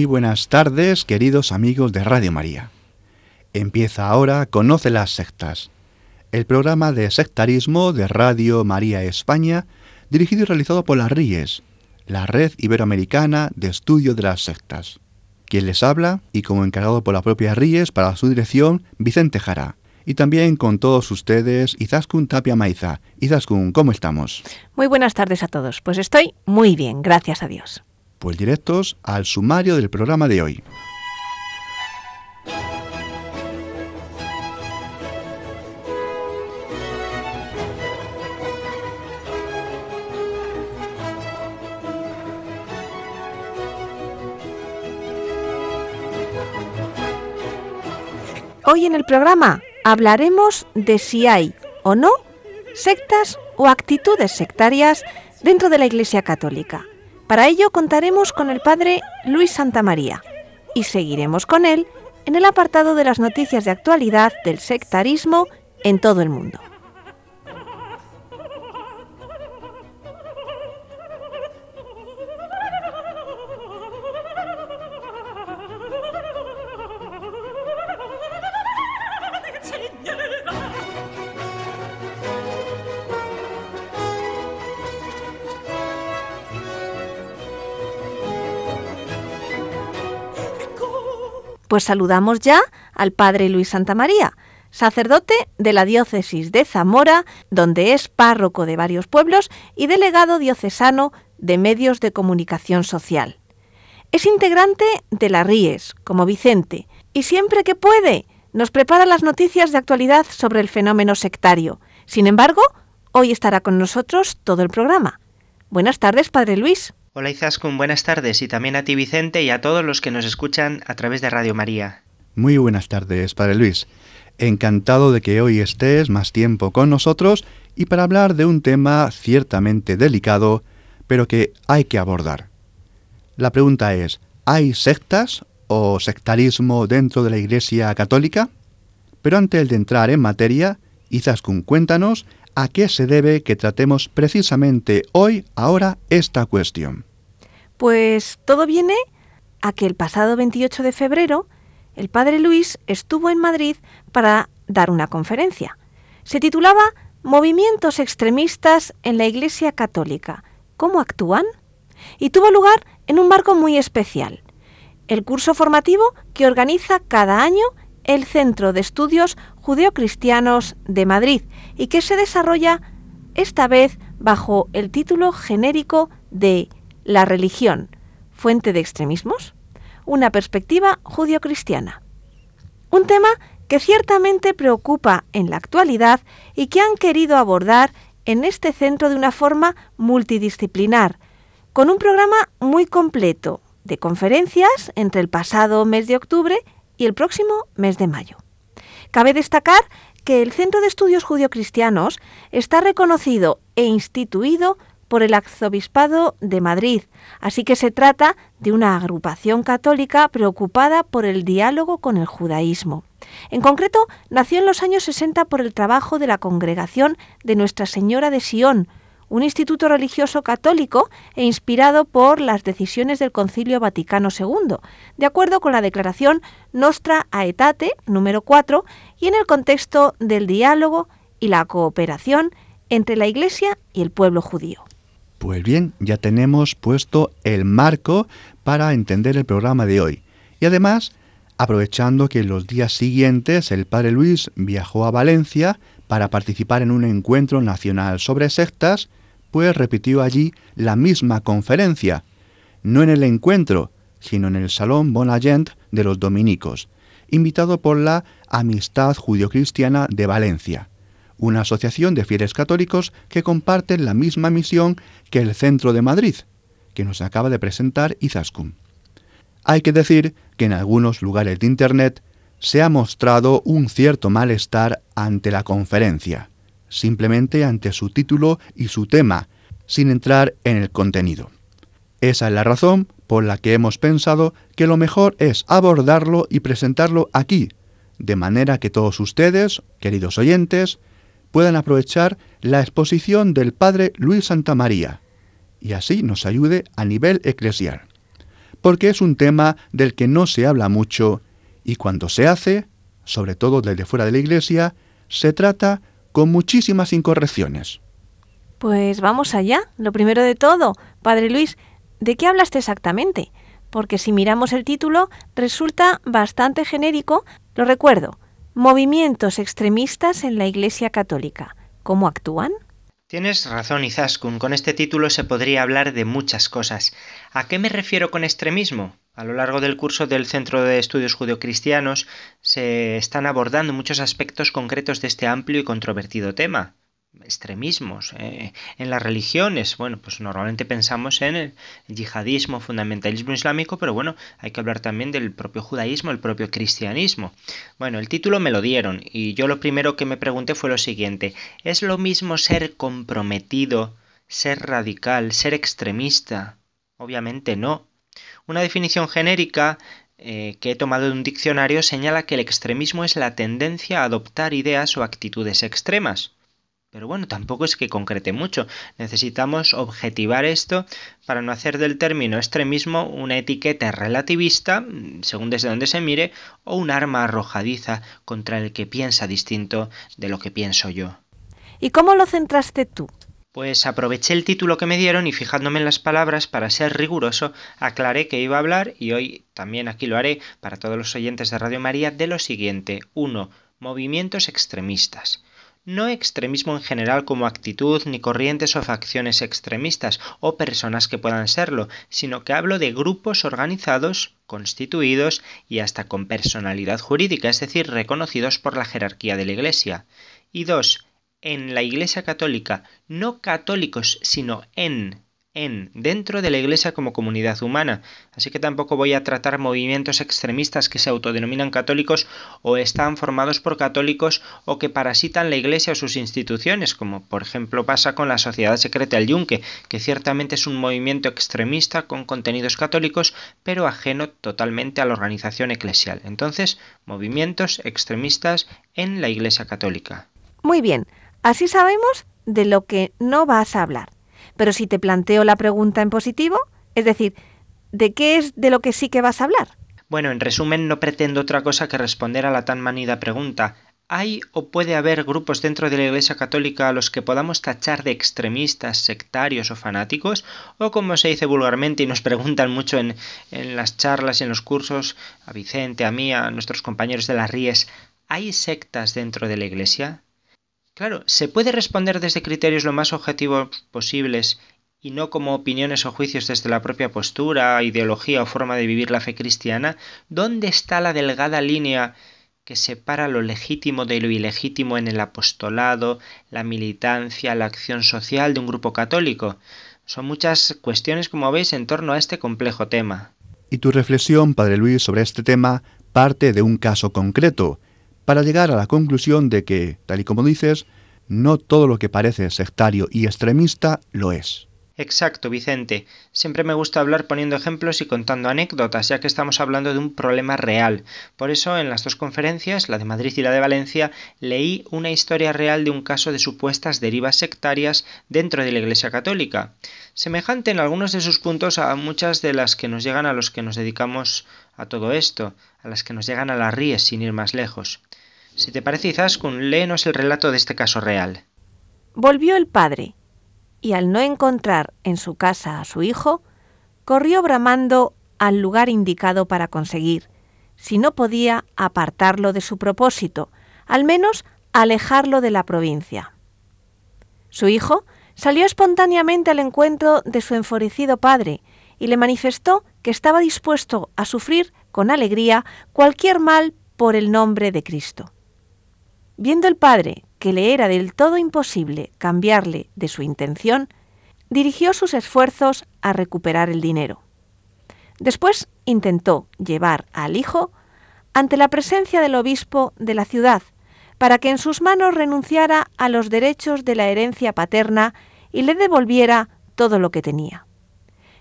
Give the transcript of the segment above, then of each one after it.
Muy buenas tardes, queridos amigos de Radio María. Empieza ahora Conoce las sectas, el programa de sectarismo de Radio María España, dirigido y realizado por las RIES, la Red Iberoamericana de Estudio de las Sectas. Quien les habla, y como encargado por la propia RIES para su dirección, Vicente Jara. Y también con todos ustedes, Izaskun Tapia Maiza. Izaskun, ¿cómo estamos? Muy buenas tardes a todos. Pues estoy muy bien, gracias a Dios. Pues directos al sumario del programa de hoy. Hoy en el programa hablaremos de si hay o no sectas o actitudes sectarias dentro de la Iglesia Católica. Para ello contaremos con el padre Luis Santamaría y seguiremos con él en el apartado de las noticias de actualidad del sectarismo en todo el mundo. Pues saludamos ya al padre Luis Santamaría, sacerdote de la diócesis de Zamora, donde es párroco de varios pueblos y delegado diocesano de medios de comunicación social. Es integrante de la RIES, como Vicente, y siempre que puede nos prepara las noticias de actualidad sobre el fenómeno sectario. Sin embargo, hoy estará con nosotros todo el programa. Buenas tardes, Padre Luis. Hola Izaskun, buenas tardes y también a ti Vicente y a todos los que nos escuchan a través de Radio María. Muy buenas tardes, Padre Luis. Encantado de que hoy estés más tiempo con nosotros y para hablar de un tema ciertamente delicado, pero que hay que abordar. La pregunta es, ¿hay sectas o sectarismo dentro de la Iglesia Católica? Pero antes de entrar en materia, Izaskun, cuéntanos a qué se debe que tratemos precisamente hoy, ahora, esta cuestión. Pues todo viene a que el pasado 28 de febrero el padre Luis estuvo en Madrid para dar una conferencia. Se titulaba Movimientos extremistas en la Iglesia Católica. ¿Cómo actúan? Y tuvo lugar en un marco muy especial, el curso formativo que organiza cada año el Centro de Estudios Judeocristianos de Madrid y que se desarrolla esta vez bajo el título genérico de La religión, fuente de extremismos, una perspectiva judio-cristiana. Un tema que ciertamente preocupa en la actualidad y que han querido abordar en este centro de una forma multidisciplinar, con un programa muy completo de conferencias entre el pasado mes de octubre y el próximo mes de mayo. Cabe destacar que el Centro de Estudios Judio-Cristianos está reconocido e instituido por el Arzobispado de Madrid, así que se trata de una agrupación católica preocupada por el diálogo con el judaísmo. En concreto, nació en los años 60 por el trabajo de la congregación de Nuestra Señora de Sion, un instituto religioso católico e inspirado por las decisiones del Concilio Vaticano II, de acuerdo con la declaración Nostra Aetate número 4 y en el contexto del diálogo y la cooperación entre la Iglesia y el pueblo judío. Pues bien, ya tenemos puesto el marco para entender el programa de hoy. Y además, aprovechando que los días siguientes el Padre Luis viajó a Valencia para participar en un encuentro nacional sobre sectas, pues repitió allí la misma conferencia, no en el encuentro, sino en el Salón Bonagent de los Dominicos, invitado por la Amistad Judio-Cristiana de Valencia, una asociación de fieles católicos que comparten la misma misión que el Centro de Madrid, que nos acaba de presentar Izaskun. Hay que decir que en algunos lugares de Internet se ha mostrado un cierto malestar ante la conferencia, simplemente ante su título y su tema, sin entrar en el contenido. Esa es la razón por la que hemos pensado que lo mejor es abordarlo y presentarlo aquí, de manera que todos ustedes, queridos oyentes, puedan aprovechar la exposición del Padre Luis Santa María y así nos ayude a nivel eclesial. Porque es un tema del que no se habla mucho y cuando se hace, sobre todo desde fuera de la Iglesia, se trata con muchísimas incorrecciones. Pues vamos allá. Lo primero de todo, Padre Luis, ¿de qué hablaste exactamente? Porque si miramos el título, resulta bastante genérico. Lo recuerdo, Movimientos extremistas en la Iglesia Católica. ¿Cómo actúan? Tienes razón, Izaskun. Con este título se podría hablar de muchas cosas. ¿A qué me refiero con extremismo? A lo largo del curso del Centro de Estudios Judeocristianos se están abordando muchos aspectos concretos de este amplio y controvertido tema extremismos eh, en las religiones. Bueno, pues normalmente pensamos en el yihadismo, fundamentalismo islámico, pero bueno, hay que hablar también del propio judaísmo, el propio cristianismo. Bueno, el título me lo dieron y yo lo primero que me pregunté fue lo siguiente, ¿es lo mismo ser comprometido, ser radical, ser extremista? Obviamente no. Una definición genérica eh, que he tomado de un diccionario señala que el extremismo es la tendencia a adoptar ideas o actitudes extremas. Pero bueno, tampoco es que concrete mucho. Necesitamos objetivar esto para no hacer del término extremismo una etiqueta relativista, según desde donde se mire, o un arma arrojadiza contra el que piensa distinto de lo que pienso yo. ¿Y cómo lo centraste tú? Pues aproveché el título que me dieron y fijándome en las palabras para ser riguroso, aclaré que iba a hablar y hoy también aquí lo haré para todos los oyentes de Radio María de lo siguiente. 1. Movimientos extremistas no extremismo en general como actitud ni corrientes o facciones extremistas o personas que puedan serlo, sino que hablo de grupos organizados, constituidos y hasta con personalidad jurídica, es decir, reconocidos por la jerarquía de la Iglesia. Y dos, en la Iglesia católica, no católicos, sino en en, dentro de la Iglesia como comunidad humana. Así que tampoco voy a tratar movimientos extremistas que se autodenominan católicos o están formados por católicos o que parasitan la Iglesia o sus instituciones, como por ejemplo pasa con la Sociedad Secreta del Yunque, que ciertamente es un movimiento extremista con contenidos católicos, pero ajeno totalmente a la organización eclesial. Entonces, movimientos extremistas en la Iglesia católica. Muy bien, así sabemos de lo que no vas a hablar. Pero si te planteo la pregunta en positivo, es decir, ¿de qué es de lo que sí que vas a hablar? Bueno, en resumen, no pretendo otra cosa que responder a la tan manida pregunta. ¿Hay o puede haber grupos dentro de la Iglesia Católica a los que podamos tachar de extremistas, sectarios o fanáticos? O como se dice vulgarmente y nos preguntan mucho en, las charlas y en los cursos, a Vicente, a mí, a nuestros compañeros de las RIES, ¿hay sectas dentro de la Iglesia? Claro, se puede responder desde criterios lo más objetivos posibles y no como opiniones o juicios desde la propia postura, ideología o forma de vivir la fe cristiana, ¿dónde está la delgada línea que separa lo legítimo de lo ilegítimo en el apostolado, la militancia, la acción social de un grupo católico? Son muchas cuestiones, como veis, en torno a este complejo tema. Y tu reflexión, Padre Luis, sobre este tema parte de un caso concreto, para llegar a la conclusión de que, tal y como dices, no todo lo que parece sectario y extremista lo es. Exacto, Vicente. Siempre me gusta hablar poniendo ejemplos y contando anécdotas, ya que estamos hablando de un problema real. Por eso, en las dos conferencias, la de Madrid y la de Valencia, leí una historia real de un caso de supuestas derivas sectarias dentro de la Iglesia Católica, semejante en algunos de sus puntos a muchas de las que nos llegan a los que nos dedicamos a todo esto, a las que nos llegan a las ríes sin ir más lejos. Si te parece, Izaskun, léenos el relato de este caso real. Volvió el padre, y al no encontrar en su casa a su hijo, corrió bramando al lugar indicado para conseguir, si no podía apartarlo de su propósito, al menos alejarlo de la provincia. Su hijo salió espontáneamente al encuentro de su enfurecido padre y le manifestó que estaba dispuesto a sufrir con alegría cualquier mal por el nombre de Cristo. Viendo el padre que le era del todo imposible cambiarle de su intención, dirigió sus esfuerzos a recuperar el dinero. Después intentó llevar al hijo ante la presencia del obispo de la ciudad, para que en sus manos renunciara a los derechos de la herencia paterna y le devolviera todo lo que tenía.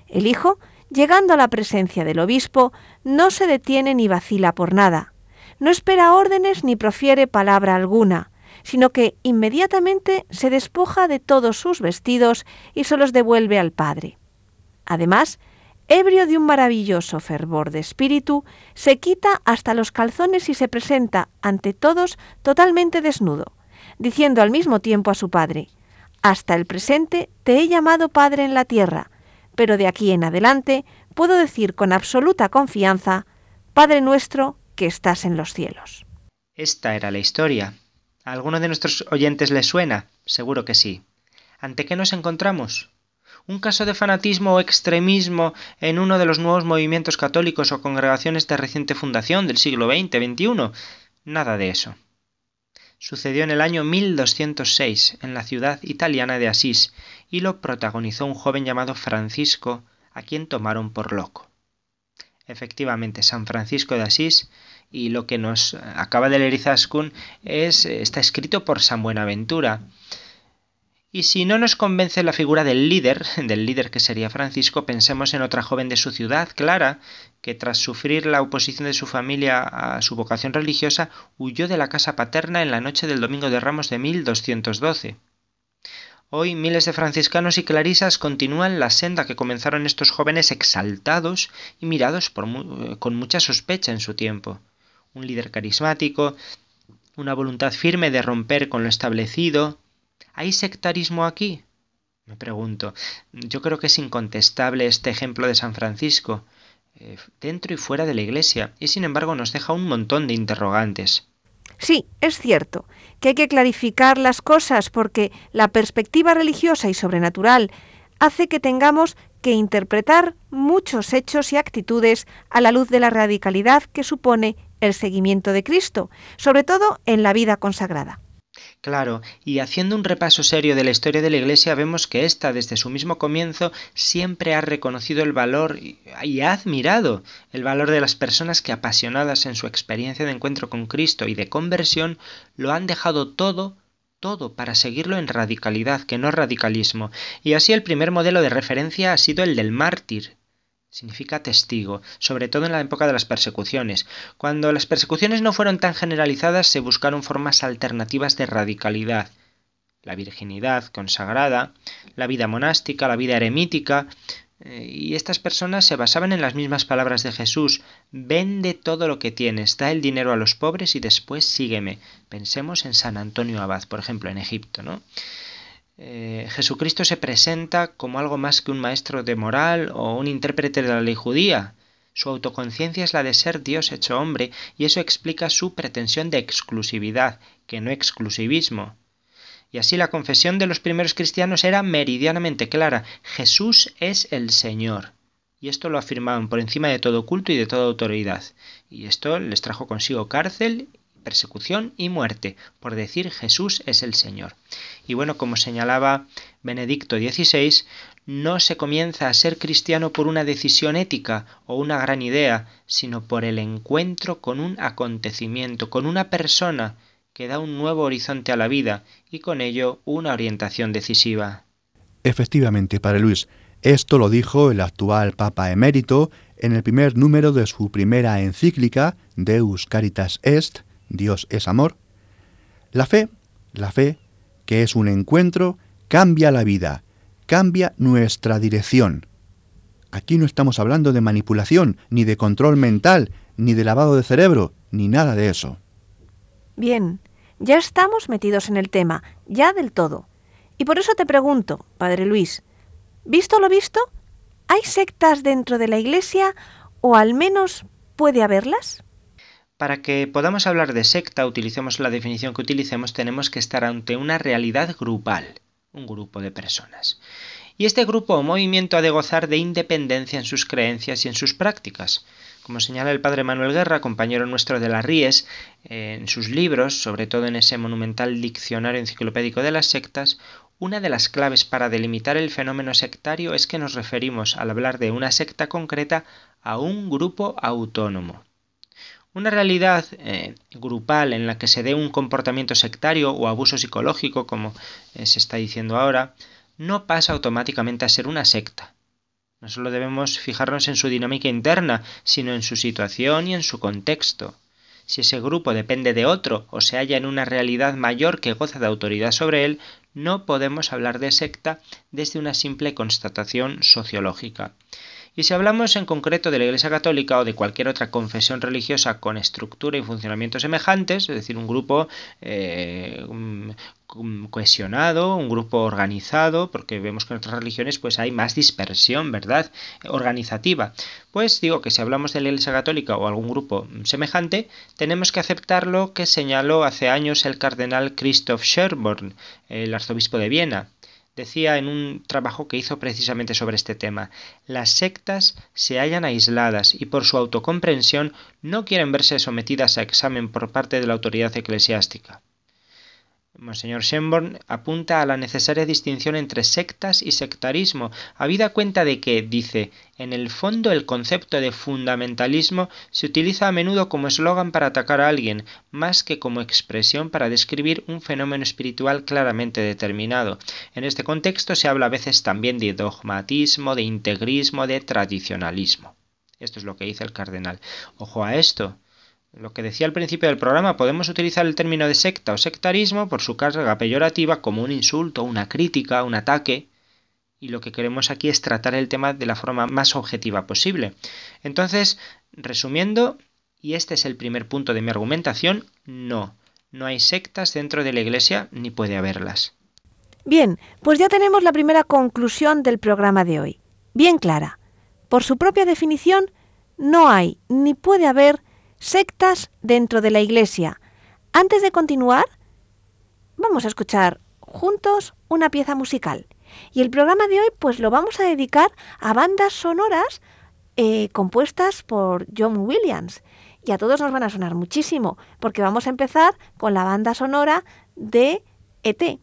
El hijo, llegando a la presencia del obispo, no se detiene ni vacila por nada, no espera órdenes ni profiere palabra alguna, sino que inmediatamente se despoja de todos sus vestidos y se los devuelve al Padre. Además, ebrio de un maravilloso fervor de espíritu, se quita hasta los calzones y se presenta ante todos totalmente desnudo, diciendo al mismo tiempo a su Padre, Hasta el presente te he llamado Padre en la tierra, pero de aquí en adelante puedo decir con absoluta confianza, Padre nuestro que estás en los cielos. Esta era la historia. ¿A alguno de nuestros oyentes le suena? Seguro que sí. ¿Ante qué nos encontramos? ¿Un caso de fanatismo o extremismo en uno de los nuevos movimientos católicos o congregaciones de reciente fundación del siglo XX-XXI? Nada de eso. Sucedió en el año 1206 en la ciudad italiana de Asís y lo protagonizó un joven llamado Francisco, a quien tomaron por loco. Efectivamente, San Francisco de Asís y lo que nos acaba de leer Izaskun es, está escrito por San Buenaventura. Y si no nos convence la figura del líder, del líder que sería Francisco, pensemos en otra joven de su ciudad, Clara, que tras sufrir la oposición de su familia a su vocación religiosa, huyó de la casa paterna en la noche del Domingo de Ramos de 1212. Hoy miles de franciscanos y clarisas continúan la senda que comenzaron estos jóvenes exaltados y mirados con mucha sospecha en su tiempo. Un líder carismático, una voluntad firme de romper con lo establecido. ¿Hay sectarismo aquí? Me pregunto. Yo creo que es incontestable este ejemplo de San Francisco, eh, dentro y fuera de la Iglesia, y sin embargo nos deja un montón de interrogantes. Sí, es cierto que hay que clarificar las cosas porque la perspectiva religiosa y sobrenatural hace que tengamos que interpretar muchos hechos y actitudes a la luz de la radicalidad que supone el seguimiento de Cristo, sobre todo en la vida consagrada. Claro, y haciendo un repaso serio de la historia de la Iglesia vemos que ésta desde su mismo comienzo siempre ha reconocido el valor y ha admirado el valor de las personas que apasionadas en su experiencia de encuentro con Cristo y de conversión lo han dejado todo todo para seguirlo en radicalidad, que no radicalismo, y así el primer modelo de referencia ha sido el del mártir, significa testigo, sobre todo en la época de las persecuciones. Cuando las persecuciones no fueron tan generalizadas, se buscaron formas alternativas de radicalidad. La virginidad consagrada, la vida monástica, la vida eremítica, eh, y estas personas se basaban en las mismas palabras de Jesús, vende todo lo que tienes, da el dinero a los pobres y después sígueme. Pensemos en San Antonio Abad, por ejemplo, en Egipto, ¿no? Eh, Jesucristo se presenta como algo más que un maestro de moral o un intérprete de la ley judía. Su autoconciencia es la de ser Dios hecho hombre y eso explica su pretensión de exclusividad, que no exclusivismo. Y así la confesión de los primeros cristianos era meridianamente clara. Jesús es el Señor. Y esto lo afirmaban por encima de todo culto y de toda autoridad. Y esto les trajo consigo cárcel persecución y muerte por decir Jesús es el Señor. Y bueno, como señalaba Benedicto XVI, no se comienza a ser cristiano por una decisión ética o una gran idea, sino por el encuentro con un acontecimiento, con una persona que da un nuevo horizonte a la vida y con ello una orientación decisiva. Efectivamente, Padre Luis, esto lo dijo el actual Papa emérito en el primer número de su primera encíclica, Deus Caritas Est, Dios es amor, la fe, la fe, que es un encuentro, cambia la vida, cambia nuestra dirección. Aquí no estamos hablando de manipulación, ni de control mental, ni de lavado de cerebro, ni nada de eso. Bien, ya estamos metidos en el tema, ya del todo. Y por eso te pregunto, Padre Luis, ¿visto lo visto? ¿Hay sectas dentro de la Iglesia o al menos puede haberlas? Para que podamos hablar de secta, utilicemos la definición que utilicemos, tenemos que estar ante una realidad grupal, un grupo de personas. Y este grupo o movimiento ha de gozar de independencia en sus creencias y en sus prácticas. Como señala el padre Manuel Guerra, compañero nuestro de las Ries, en sus libros, sobre todo en ese monumental diccionario enciclopédico de las sectas, una de las claves para delimitar el fenómeno sectario es que nos referimos, al hablar de una secta concreta, a un grupo autónomo. Una realidad eh, grupal en la que se dé un comportamiento sectario o abuso psicológico, como eh, se está diciendo ahora, no pasa automáticamente a ser una secta. No solo debemos fijarnos en su dinámica interna, sino en su situación y en su contexto. Si ese grupo depende de otro o se halla en una realidad mayor que goza de autoridad sobre él, no podemos hablar de secta desde una simple constatación sociológica. Y si hablamos en concreto de la Iglesia Católica o de cualquier otra confesión religiosa con estructura y funcionamiento semejantes, es decir, un grupo eh, cohesionado, un grupo organizado, porque vemos que en otras religiones pues hay más dispersión, ¿verdad? Organizativa. Pues digo que si hablamos de la Iglesia Católica o algún grupo semejante, tenemos que aceptar lo que señaló hace años el cardenal Christoph Sherborn, el arzobispo de Viena decía en un trabajo que hizo precisamente sobre este tema, las sectas se hallan aisladas y por su autocomprensión no quieren verse sometidas a examen por parte de la autoridad eclesiástica. Monseñor Shenborn apunta a la necesaria distinción entre sectas y sectarismo, habida cuenta de que, dice, en el fondo el concepto de fundamentalismo se utiliza a menudo como eslogan para atacar a alguien, más que como expresión para describir un fenómeno espiritual claramente determinado. En este contexto se habla a veces también de dogmatismo, de integrismo, de tradicionalismo. Esto es lo que dice el cardenal. Ojo a esto. Lo que decía al principio del programa, podemos utilizar el término de secta o sectarismo por su carga peyorativa como un insulto, una crítica, un ataque, y lo que queremos aquí es tratar el tema de la forma más objetiva posible. Entonces, resumiendo, y este es el primer punto de mi argumentación, no, no hay sectas dentro de la Iglesia ni puede haberlas. Bien, pues ya tenemos la primera conclusión del programa de hoy, bien clara. Por su propia definición, no hay ni puede haber sectas dentro de la Iglesia. Antes de continuar, vamos a escuchar juntos una pieza musical. Y el programa de hoy pues lo vamos a dedicar a bandas sonoras eh, compuestas por John Williams. Y a todos nos van a sonar muchísimo, porque vamos a empezar con la banda sonora de ET.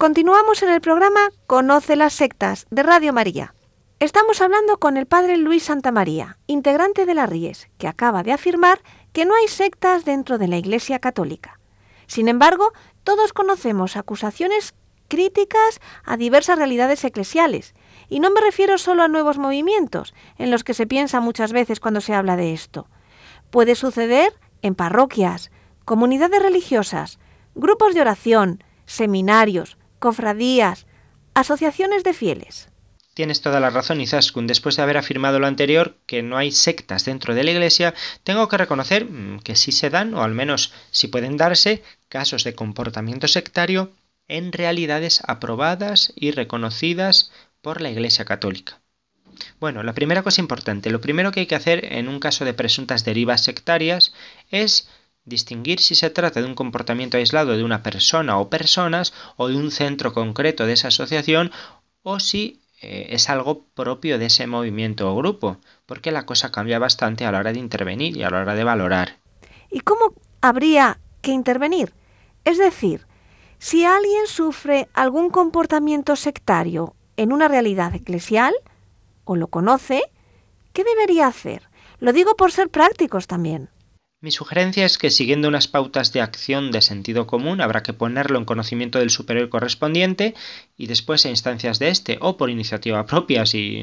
Continuamos en el programa Conoce las sectas de Radio María. Estamos hablando con el padre Luis Santamaría, integrante de la Ries, que acaba de afirmar que no hay sectas dentro de la Iglesia Católica. Sin embargo, todos conocemos acusaciones críticas a diversas realidades eclesiales, y no me refiero solo a nuevos movimientos, en los que se piensa muchas veces cuando se habla de esto. Puede suceder en parroquias, comunidades religiosas, grupos de oración, seminarios, cofradías, asociaciones de fieles. Tienes toda la razón, Izaskun. Después de haber afirmado lo anterior, que no hay sectas dentro de la Iglesia, tengo que reconocer mm, que sí se dan, o al menos sí pueden darse, casos de comportamiento sectario en realidades aprobadas y reconocidas por la Iglesia Católica. Bueno, la primera cosa importante, lo primero que hay que hacer en un caso de presuntas derivas sectarias es distinguir si se trata de un comportamiento aislado de una persona o personas o de un centro concreto de esa asociación o si eh, es algo propio de ese movimiento o grupo, porque la cosa cambia bastante a la hora de intervenir y a la hora de valorar. ¿Y cómo habría que intervenir? Es decir, si alguien sufre algún comportamiento sectario en una realidad eclesial, o lo conoce, ¿qué debería hacer? Lo digo por ser prácticos también. Mi sugerencia es que siguiendo unas pautas de acción de sentido común habrá que ponerlo en conocimiento del superior correspondiente y después a instancias de este o por iniciativa propia si,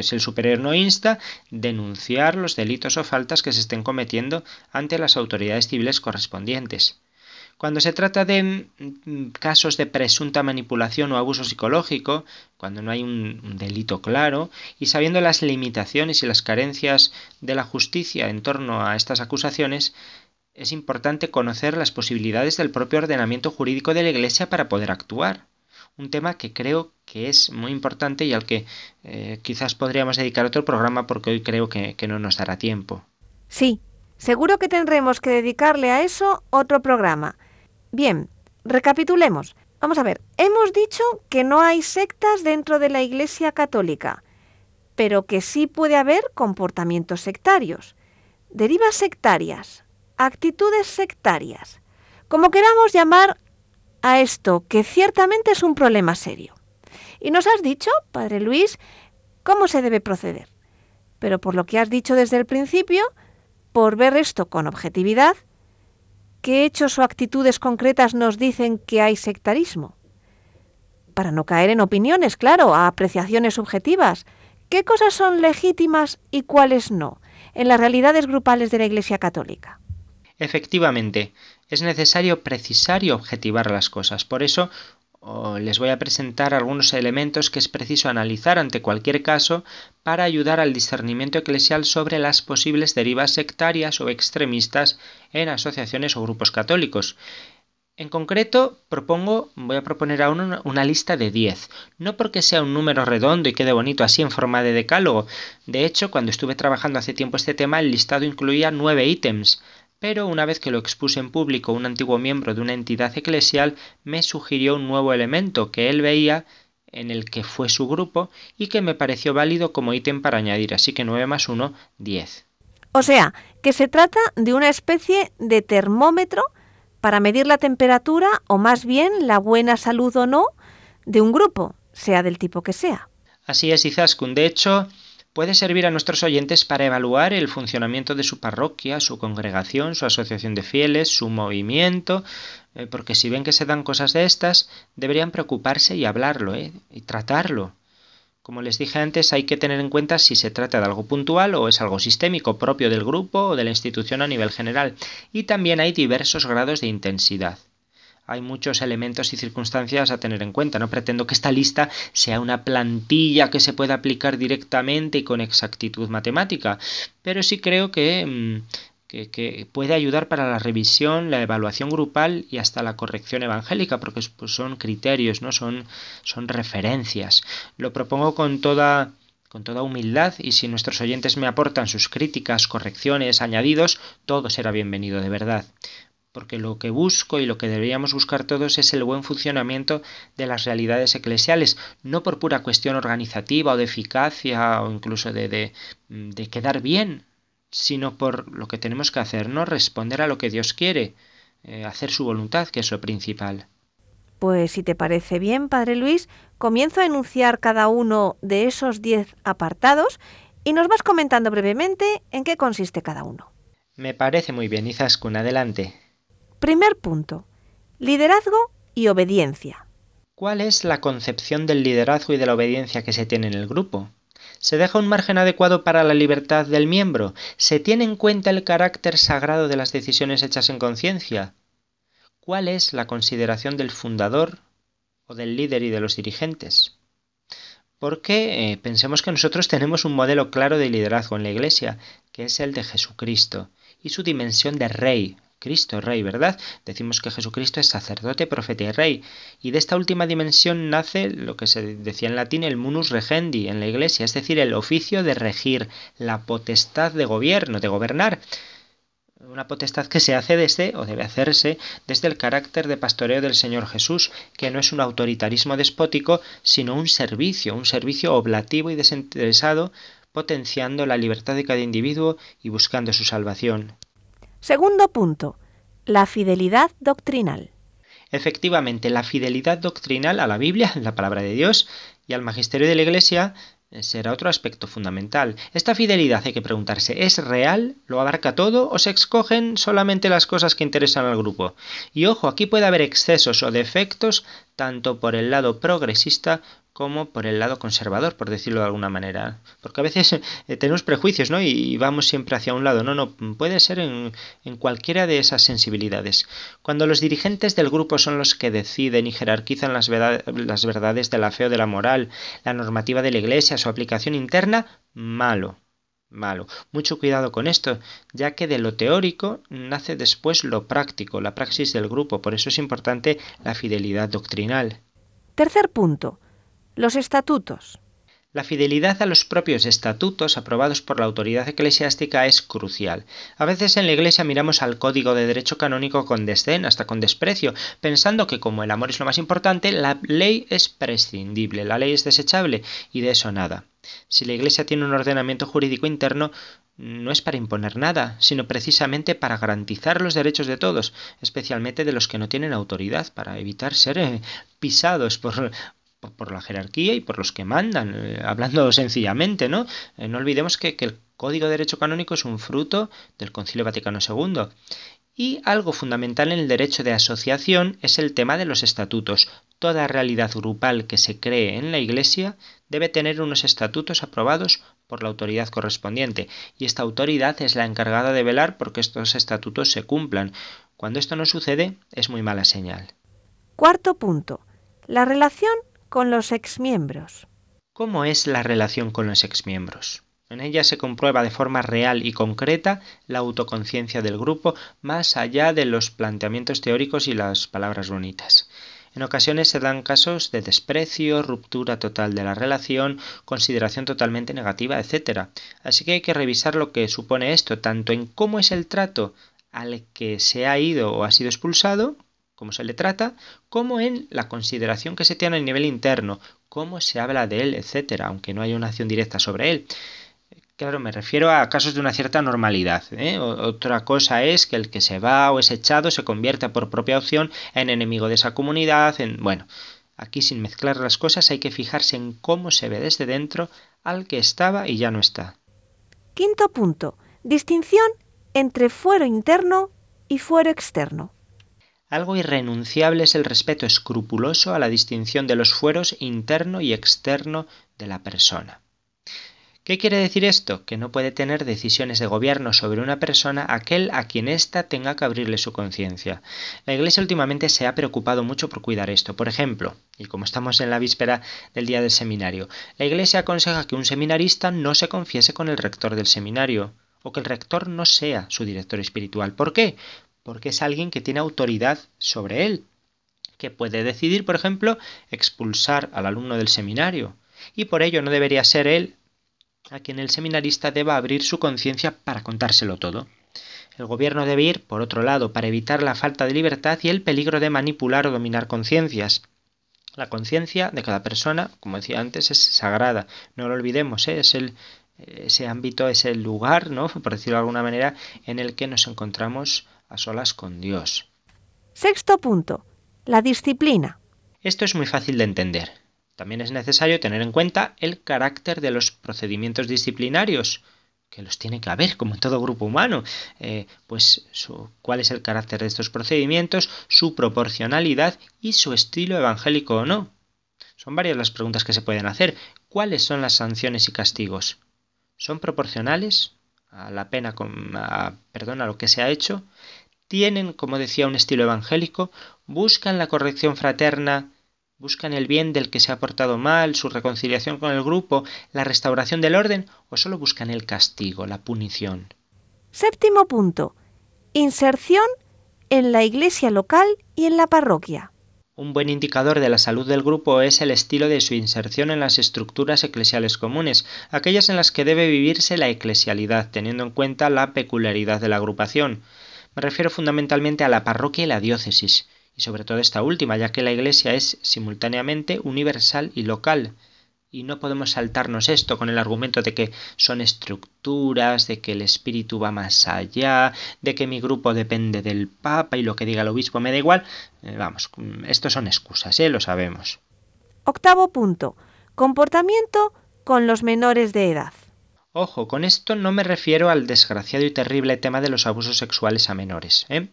si el superior no insta denunciar los delitos o faltas que se estén cometiendo ante las autoridades civiles correspondientes. Cuando se trata de mm, casos de presunta manipulación o abuso psicológico, cuando no hay un, delito claro, y sabiendo las limitaciones y las carencias de la justicia en torno a estas acusaciones, es importante conocer las posibilidades del propio ordenamiento jurídico de la Iglesia para poder actuar. Un tema que creo que es muy importante y al que eh, quizás podríamos dedicar otro programa porque hoy creo que no nos dará tiempo. Sí, seguro que tendremos que dedicarle a eso otro programa. Bien, recapitulemos. Vamos a ver, hemos dicho que no hay sectas dentro de la Iglesia Católica, pero que sí puede haber comportamientos sectarios, derivas sectarias, actitudes sectarias, como queramos llamar a esto, que ciertamente es un problema serio. Y nos has dicho, Padre Luis, cómo se debe proceder. Pero por lo que has dicho desde el principio, por ver esto con objetividad, ¿Qué hechos o actitudes concretas nos dicen que hay sectarismo? Para no caer en opiniones, claro, a apreciaciones subjetivas. ¿Qué cosas son legítimas y cuáles no en las realidades grupales de la Iglesia Católica? Efectivamente, es necesario precisar y objetivar las cosas. Por eso les voy a presentar algunos elementos que es preciso analizar ante cualquier caso para ayudar al discernimiento eclesial sobre las posibles derivas sectarias o extremistas en asociaciones o grupos católicos. En concreto, propongo, voy a proponer a una, una lista de 10, no porque sea un número redondo y quede bonito así en forma de decálogo. De hecho, cuando estuve trabajando hace tiempo este tema, el listado incluía nueve ítems, pero una vez que lo expuse en público un antiguo miembro de una entidad eclesial me sugirió un nuevo elemento que él veía en el que fue su grupo y que me pareció válido como ítem para añadir, así que 9 más 1, 10. O sea, que se trata de una especie de termómetro para medir la temperatura o más bien la buena salud o no de un grupo, sea del tipo que sea. Así es, Izaskun. De hecho, puede servir a nuestros oyentes para evaluar el funcionamiento de su parroquia, su congregación, su asociación de fieles, su movimiento, eh, porque si ven que se dan cosas de estas, deberían preocuparse y hablarlo, ¿eh? y tratarlo. Como les dije antes, hay que tener en cuenta si se trata de algo puntual o es algo sistémico propio del grupo o de la institución a nivel general. Y también hay diversos grados de intensidad hay muchos elementos y circunstancias a tener en cuenta. No pretendo que esta lista sea una plantilla que se pueda aplicar directamente y con exactitud matemática, pero sí creo que, mm, que, puede ayudar para la revisión, la evaluación grupal y hasta la corrección evangélica, porque pues, son criterios, no son, son referencias. Lo propongo con toda con toda humildad y si nuestros oyentes me aportan sus críticas, correcciones, añadidos, todo será bienvenido de verdad porque lo que busco y lo que deberíamos buscar todos es el buen funcionamiento de las realidades eclesiales, no por pura cuestión organizativa o de eficacia o incluso de, de, quedar bien, sino por lo que tenemos que hacer, no responder a lo que Dios quiere, eh, hacer su voluntad, que es lo principal. Pues si te parece bien, Padre Luis, comienzo a enunciar cada uno de esos diez apartados y nos vas comentando brevemente en qué consiste cada uno. Me parece muy bien, Izaskun, adelante. Primer punto. Liderazgo y obediencia. ¿Cuál es la concepción del liderazgo y de la obediencia que se tiene en el grupo? ¿Se deja un margen adecuado para la libertad del miembro? ¿Se tiene en cuenta el carácter sagrado de las decisiones hechas en conciencia? ¿Cuál es la consideración del fundador o del líder y de los dirigentes? Porque eh, pensemos que nosotros tenemos un modelo claro de liderazgo en la Iglesia, que es el de Jesucristo, y su dimensión de rey, Cristo Rey, ¿verdad? Decimos que Jesucristo es sacerdote, profeta y rey. Y de esta última dimensión nace lo que se decía en latín el munus regendi en la Iglesia, es decir, el oficio de regir, la potestad de gobierno, de gobernar una potestad que se hace desde, o debe hacerse, desde el carácter de pastoreo del Señor Jesús, que no es un autoritarismo despótico, sino un servicio, un servicio oblativo y desinteresado, potenciando la libertad de cada individuo y buscando su salvación. Segundo punto, la fidelidad doctrinal. Efectivamente, la fidelidad doctrinal a la Biblia, la palabra de Dios, y al magisterio de la Iglesia será otro aspecto fundamental. Esta fidelidad hay que preguntarse, ¿es real? ¿Lo abarca todo? ¿O se escogen solamente las cosas que interesan al grupo? Y ojo, aquí puede haber excesos o defectos tanto por el lado progresista como por el lado conservador, por decirlo de alguna manera. Porque a veces eh, tenemos prejuicios, ¿no? Y, vamos siempre hacia un lado. No, no, puede ser en, en, cualquiera de esas sensibilidades. Cuando los dirigentes del grupo son los que deciden y jerarquizan las, las verdades de la fe o de la moral, la normativa de la iglesia, su aplicación interna, malo. Malo. Mucho cuidado con esto, ya que de lo teórico nace después lo práctico, la praxis del grupo. Por eso es importante la fidelidad doctrinal. Tercer punto los estatutos. La fidelidad a los propios estatutos aprobados por la autoridad eclesiástica es crucial. A veces en la Iglesia miramos al código de derecho canónico con desdén, hasta con desprecio, pensando que como el amor es lo más importante, la ley es prescindible, la ley es desechable, y de eso nada. Si la Iglesia tiene un ordenamiento jurídico interno, no es para imponer nada, sino precisamente para garantizar los derechos de todos, especialmente de los que no tienen autoridad, para evitar ser eh, pisados por, la jerarquía y por los que mandan, eh, hablando sencillamente, ¿no? Eh, no olvidemos que, que, el Código de Derecho Canónico es un fruto del Concilio Vaticano II. Y algo fundamental en el derecho de asociación es el tema de los estatutos. Toda realidad grupal que se cree en la Iglesia debe tener unos estatutos aprobados por la autoridad correspondiente, y esta autoridad es la encargada de velar porque estos estatutos se cumplan. Cuando esto no sucede, es muy mala señal. Cuarto punto. La relación con los exmiembros. ¿Cómo es la relación con los exmiembros? En ella se comprueba de forma real y concreta la autoconciencia del grupo más allá de los planteamientos teóricos y las palabras bonitas. En ocasiones se dan casos de desprecio, ruptura total de la relación, consideración totalmente negativa, etc. Así que hay que revisar lo que supone esto, tanto en cómo es el trato al que se ha ido o ha sido expulsado, cómo se le trata, como en la consideración que se tiene a nivel interno, cómo se habla de él, etcétera, aunque no haya una acción directa sobre él. Claro, me refiero a casos de una cierta normalidad. ¿eh? Otra cosa es que el que se va o es echado se convierta por propia opción en enemigo de esa comunidad. En... Bueno, aquí sin mezclar las cosas hay que fijarse en cómo se ve desde dentro al que estaba y ya no está. Quinto punto. Distinción entre fuero interno y fuero externo. Algo irrenunciable es el respeto escrupuloso a la distinción de los fueros interno y externo de la persona. ¿Qué quiere decir esto? Que no puede tener decisiones de gobierno sobre una persona aquel a quien ésta tenga que abrirle su conciencia. La Iglesia últimamente se ha preocupado mucho por cuidar esto. Por ejemplo, y como estamos en la víspera del día del seminario, la Iglesia aconseja que un seminarista no se confiese con el rector del seminario, o que el rector no sea su director espiritual. ¿Por qué? Porque es alguien que tiene autoridad sobre él, que puede decidir, por ejemplo, expulsar al alumno del seminario, y por ello no debería ser él a quien el seminarista deba abrir su conciencia para contárselo todo. El gobierno debe ir, por otro lado, para evitar la falta de libertad y el peligro de manipular o dominar conciencias. La conciencia de cada persona, como decía antes, es sagrada. No lo olvidemos, ¿eh? es el, ese ámbito, es el lugar, ¿no? por decirlo de alguna manera, en el que nos encontramos a solas con Dios. Sexto punto. La disciplina. Esto es muy fácil de entender. También es necesario tener en cuenta el carácter de los procedimientos disciplinarios, que los tiene que haber, como en todo grupo humano. Eh, pues cuál es el carácter de estos procedimientos, su proporcionalidad y su estilo evangélico o no. Son varias las preguntas que se pueden hacer. ¿Cuáles son las sanciones y castigos? ¿Son proporcionales a la pena, con, perdón, a lo que se ha hecho? ¿Tienen, como decía, un estilo evangélico? ¿Buscan la corrección fraterna ¿Buscan el bien del que se ha portado mal, su reconciliación con el grupo, la restauración del orden o solo buscan el castigo, la punición? Séptimo punto. Inserción en la iglesia local y en la parroquia. Un buen indicador de la salud del grupo es el estilo de su inserción en las estructuras eclesiales comunes, aquellas en las que debe vivirse la eclesialidad, teniendo en cuenta la peculiaridad de la agrupación. Me refiero fundamentalmente a la parroquia y la diócesis y sobre todo esta última, ya que la Iglesia es simultáneamente universal y local. Y no podemos saltarnos esto con el argumento de que son estructuras, de que el espíritu va más allá, de que mi grupo depende del Papa y lo que diga el obispo me da igual. Eh, vamos, esto son excusas, ¿eh? lo sabemos. Octavo punto. Comportamiento con los menores de edad. Ojo, con esto no me refiero al desgraciado y terrible tema de los abusos sexuales a menores. ¿eh?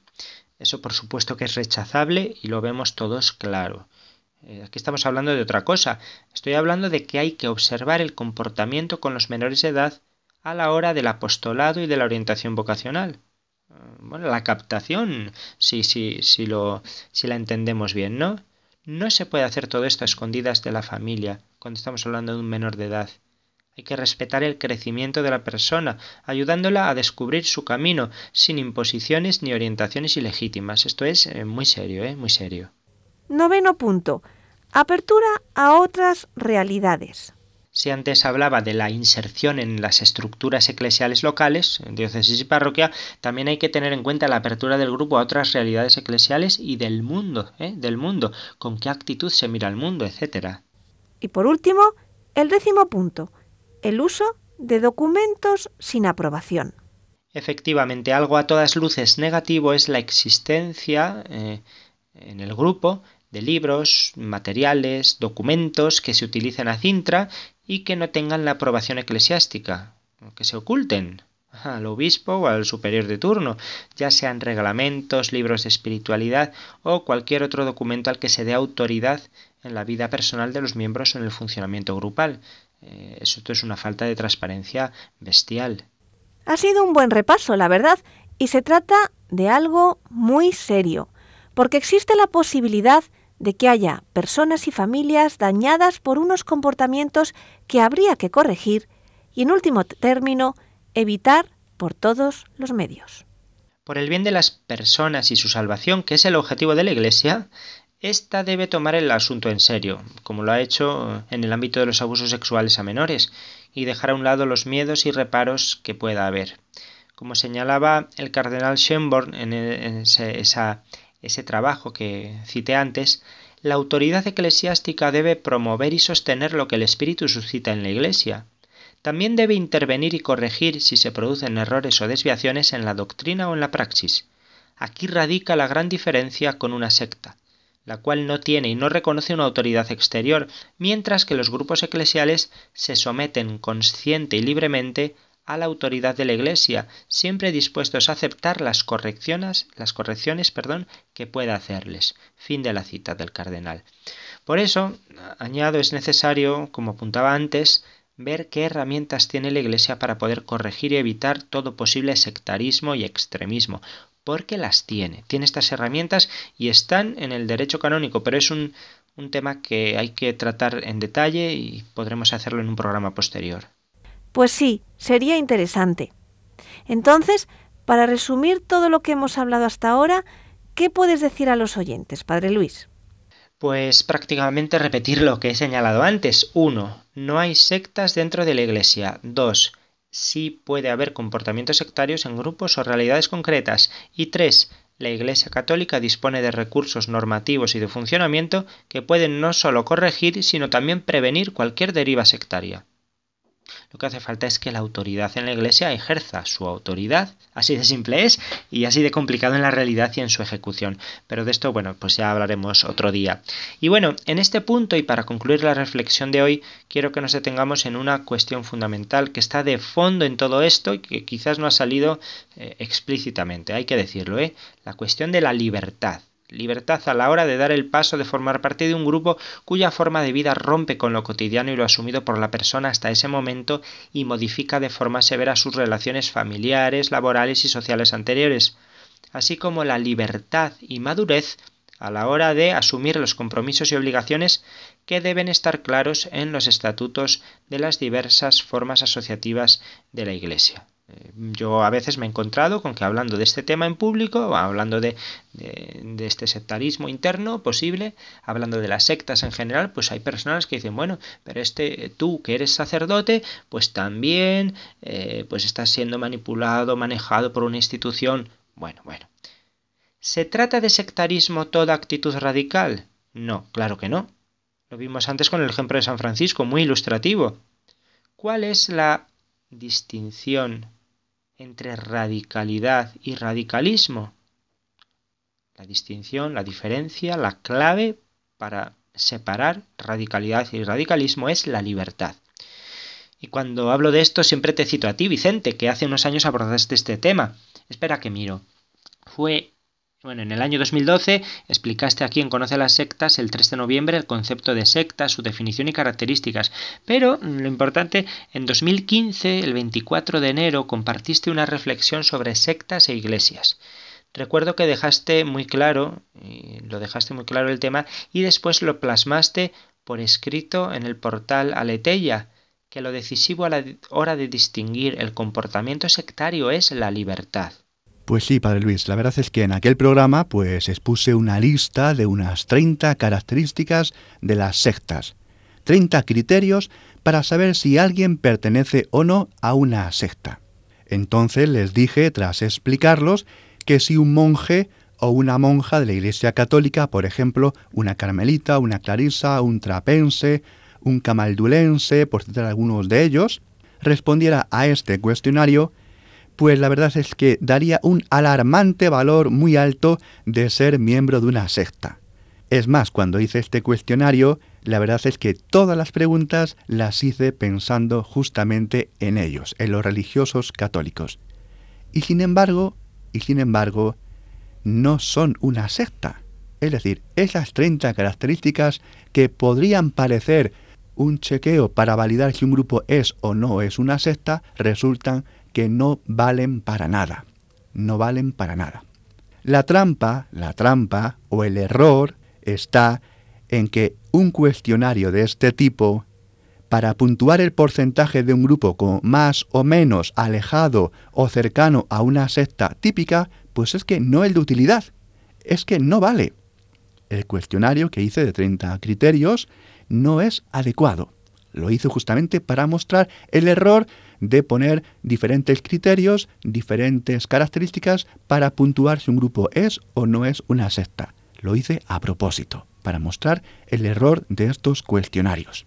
Eso por supuesto que es rechazable y lo vemos todos claro. Eh, aquí estamos hablando de otra cosa. Estoy hablando de que hay que observar el comportamiento con los menores de edad a la hora del apostolado y de la orientación vocacional. Eh, bueno, la captación, si, sí, sí, lo, si la entendemos bien, ¿no? No se puede hacer todo esto a escondidas de la familia cuando estamos hablando de un menor de edad. Hay que respetar el crecimiento de la persona, ayudándola a descubrir su camino, sin imposiciones ni orientaciones ilegítimas. Esto es eh, muy serio, ¿eh? Muy serio. Noveno punto. Apertura a otras realidades. Si antes hablaba de la inserción en las estructuras eclesiales locales, en diócesis y parroquia, también hay que tener en cuenta la apertura del grupo a otras realidades eclesiales y del mundo, ¿eh? del mundo, con qué actitud se mira al mundo, etc. Y por último, el décimo punto, el uso de documentos sin aprobación. Efectivamente, algo a todas luces negativo es la existencia eh, en el grupo de libros, materiales, documentos que se utilicen a cintra y que no tengan la aprobación eclesiástica, que se oculten al obispo o al superior de turno, ya sean reglamentos, libros de espiritualidad o cualquier otro documento al que se dé autoridad en la vida personal de los miembros en el funcionamiento grupal. Eh, esto es una falta de transparencia bestial. Ha sido un buen repaso, la verdad, y se trata de algo muy serio, porque existe la posibilidad de que haya personas y familias dañadas por unos comportamientos que habría que corregir y, en último término, evitar por todos los medios. Por el bien de las personas y su salvación, que es el objetivo de la Iglesia, esta debe tomar el asunto en serio, como lo ha hecho en el ámbito de los abusos sexuales a menores, y dejar a un lado los miedos y reparos que pueda haber. Como señalaba el cardenal Schönborn en, e, ese, ese trabajo que cité antes, la autoridad eclesiástica debe promover y sostener lo que el Espíritu suscita en la Iglesia. También debe intervenir y corregir si se producen errores o desviaciones en la doctrina o en la praxis. Aquí radica la gran diferencia con una secta la cual no tiene y no reconoce una autoridad exterior, mientras que los grupos eclesiales se someten consciente y libremente a la autoridad de la Iglesia, siempre dispuestos a aceptar las correcciones, las correcciones, perdón, que pueda hacerles. Fin de la cita del cardenal. Por eso, añado, es necesario, como apuntaba antes, ver qué herramientas tiene la Iglesia para poder corregir y evitar todo posible sectarismo y extremismo, porque las tiene. Tiene estas herramientas y están en el derecho canónico, pero es un, un tema que hay que tratar en detalle y podremos hacerlo en un programa posterior. Pues sí, sería interesante. Entonces, para resumir todo lo que hemos hablado hasta ahora, ¿qué puedes decir a los oyentes, Padre Luis? Pues prácticamente repetir lo que he señalado antes. 1. No hay sectas dentro de la Iglesia. 2 sí puede haber comportamientos sectarios en grupos o realidades concretas. Y tres, la Iglesia Católica dispone de recursos normativos y de funcionamiento que pueden no solo corregir, sino también prevenir cualquier deriva sectaria. Lo que hace falta es que la autoridad en la Iglesia ejerza su autoridad. Así de simple es y así de complicado en la realidad y en su ejecución. Pero de esto, bueno, pues ya hablaremos otro día. Y bueno, en este punto y para concluir la reflexión de hoy, quiero que nos detengamos en una cuestión fundamental que está de fondo en todo esto y que quizás no ha salido eh, explícitamente, hay que decirlo, ¿eh? La cuestión de la libertad libertad a la hora de dar el paso de formar parte de un grupo cuya forma de vida rompe con lo cotidiano y lo asumido por la persona hasta ese momento y modifica de forma severa sus relaciones familiares, laborales y sociales anteriores, así como la libertad y madurez a la hora de asumir los compromisos y obligaciones que deben estar claros en los estatutos de las diversas formas asociativas de la Iglesia. Eh, yo a veces me he encontrado con que hablando de este tema en público, hablando de, de, este sectarismo interno posible, hablando de las sectas en general, pues hay personas que dicen, bueno, pero este tú que eres sacerdote, pues también eh, pues estás siendo manipulado, manejado por una institución. Bueno, bueno. ¿Se trata de sectarismo toda actitud radical? No, claro que no. Lo vimos antes con el ejemplo de San Francisco, muy ilustrativo. ¿Cuál es la distinción entre radicalidad y radicalismo. La distinción, la diferencia, la clave para separar radicalidad y radicalismo es la libertad. Y cuando hablo de esto siempre te cito a ti, Vicente, que hace unos años abordaste este tema. Espera que miro. Fue bueno, en el año 2012 explicaste aquí en Conoce las sectas el 3 de noviembre el concepto de secta, su definición y características. Pero mm, lo importante, en 2015, el 24 de enero, compartiste una reflexión sobre sectas e iglesias. Recuerdo que dejaste muy claro, lo dejaste muy claro el tema, y después lo plasmaste por escrito en el portal Aleteia, que lo decisivo a la hora de distinguir el comportamiento sectario es la libertad. Pues sí, Padre Luis, la verdad es que en aquel programa pues expuse una lista de unas 30 características de las sectas, 30 criterios para saber si alguien pertenece o no a una secta. Entonces les dije, tras explicarlos, que si un monje o una monja de la Iglesia Católica, por ejemplo, una carmelita, una clarisa, un trapense, un camaldulense, por citar algunos de ellos, respondiera a este cuestionario, pues la verdad es que daría un alarmante valor muy alto de ser miembro de una secta. Es más, cuando hice este cuestionario, la verdad es que todas las preguntas las hice pensando justamente en ellos, en los religiosos católicos. Y sin embargo, y sin embargo, no son una secta. Es decir, esas 30 características que podrían parecer un chequeo para validar si un grupo es o no es una secta, resultan que no valen para nada. No valen para nada. La trampa, la trampa o el error está en que un cuestionario de este tipo, para puntuar el porcentaje de un grupo como más o menos alejado o cercano a una secta típica, pues es que no es de utilidad, es que no vale. El cuestionario que hice de 30 criterios no es adecuado. Lo hice justamente para mostrar el error de poner diferentes criterios, diferentes características para puntuar si un grupo es o no es una secta. Lo hice a propósito, para mostrar el error de estos cuestionarios.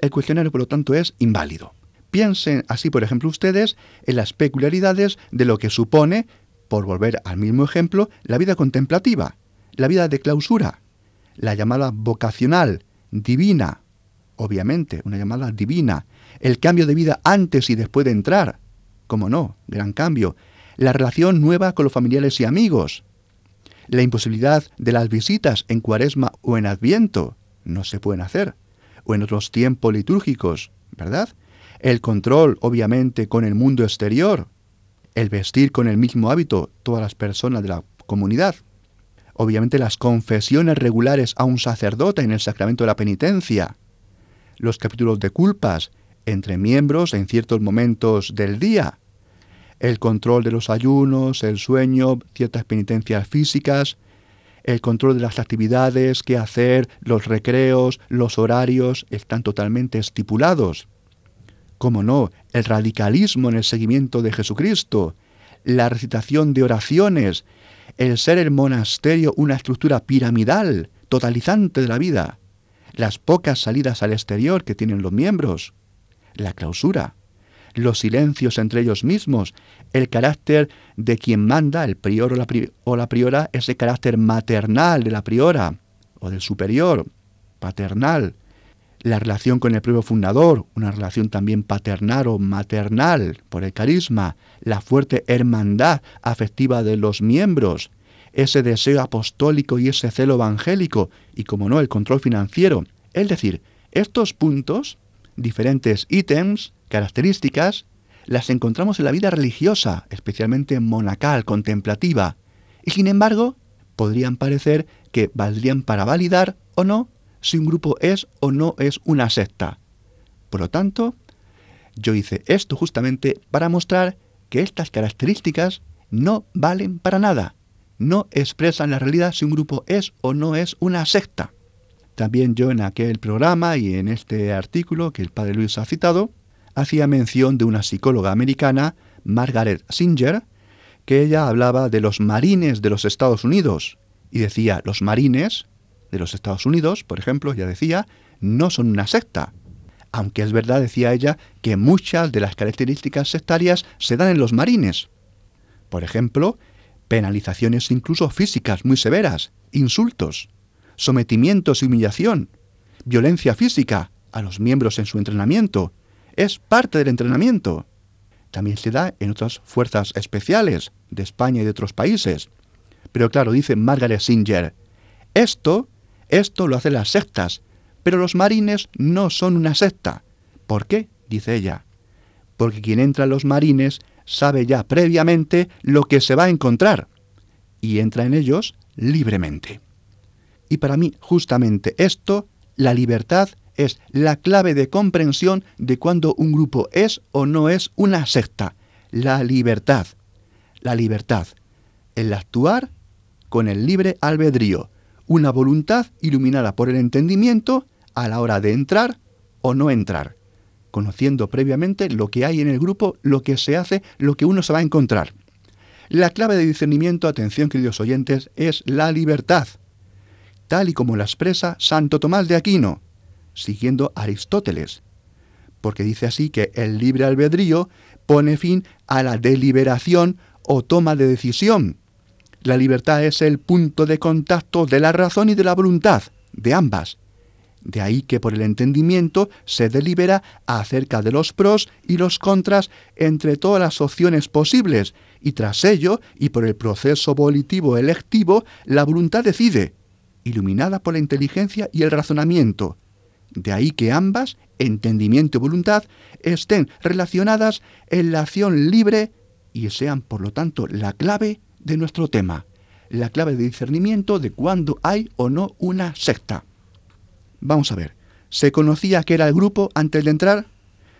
El cuestionario, por lo tanto, es inválido. Piensen así, por ejemplo, ustedes en las peculiaridades de lo que supone, por volver al mismo ejemplo, la vida contemplativa, la vida de clausura, la llamada vocacional, divina, obviamente, una llamada divina, el cambio de vida antes y después de entrar, como no, gran cambio, la relación nueva con los familiares y amigos, la imposibilidad de las visitas en cuaresma o en adviento, no se pueden hacer, o en otros tiempos litúrgicos, ¿verdad? El control, obviamente, con el mundo exterior, el vestir con el mismo hábito todas las personas de la comunidad, obviamente las confesiones regulares a un sacerdote en el sacramento de la penitencia, los capítulos de culpas entre miembros en ciertos momentos del día, el control de los ayunos, el sueño, ciertas penitencias físicas, el control de las actividades, qué hacer, los recreos, los horarios, están totalmente estipulados. ¿Cómo no? El radicalismo en el seguimiento de Jesucristo, la recitación de oraciones, el ser el monasterio una estructura piramidal, totalizante de la vida, las pocas salidas al exterior que tienen los miembros, la clausura, los silencios entre ellos mismos, el carácter de quien manda, el prior o la, priora, ese carácter maternal de la priora o del superior, paternal, la relación con el propio fundador, una relación también paternal o maternal por el carisma, la fuerte hermandad afectiva de los miembros, ese deseo apostólico y ese celo evangélico, y como no, el control financiero. Es decir, estos puntos, diferentes ítems, características, las encontramos en la vida religiosa, especialmente monacal, contemplativa, y sin embargo, podrían parecer que valdrían para validar o no si un grupo es o no es una secta. Por lo tanto, yo hice esto justamente para mostrar que estas características no valen para nada, no expresan la realidad si un grupo es o no es una secta. También yo en aquel programa y en este artículo que el padre Luis ha citado, hacía mención de una psicóloga americana, Margaret Singer, que ella hablaba de los marines de los Estados Unidos y decía, los marines de los Estados Unidos, por ejemplo, ya decía, no son una secta. Aunque es verdad, decía ella, que muchas de las características sectarias se dan en los marines. Por ejemplo, penalizaciones incluso físicas muy severas, insultos, sometimientos y humillación, violencia física a los miembros en su entrenamiento, es parte del entrenamiento. También se da en otras fuerzas especiales de España y de otros países. Pero claro, dice Margaret Singer, esto, esto lo hacen las sectas, pero los marines no son una secta. ¿Por qué? dice ella. Porque quien entra en los marines sabe ya previamente lo que se va a encontrar y entra en ellos libremente. Y para mí, justamente esto, la libertad es la clave de comprensión de cuando un grupo es o no es una secta. La libertad. La libertad. El actuar con el libre albedrío. Una voluntad iluminada por el entendimiento a la hora de entrar o no entrar. Conociendo previamente lo que hay en el grupo, lo que se hace, lo que uno se va a encontrar. La clave de discernimiento, atención queridos oyentes, es la libertad, tal y como la expresa Santo Tomás de Aquino siguiendo Aristóteles, porque dice así que el libre albedrío pone fin a la deliberación o toma de decisión. La libertad es el punto de contacto de la razón y de la voluntad, de ambas. De ahí que por el entendimiento se delibera acerca de los pros y los contras entre todas las opciones posibles, y tras ello, y por el proceso volitivo electivo, la voluntad decide, iluminada por la inteligencia y el razonamiento, de ahí que ambas, entendimiento y voluntad, estén relacionadas en la acción libre y sean, por lo tanto, la clave de nuestro tema, la clave de discernimiento de cuándo hay o no una secta. Vamos a ver, ¿se conocía que era el grupo antes de entrar?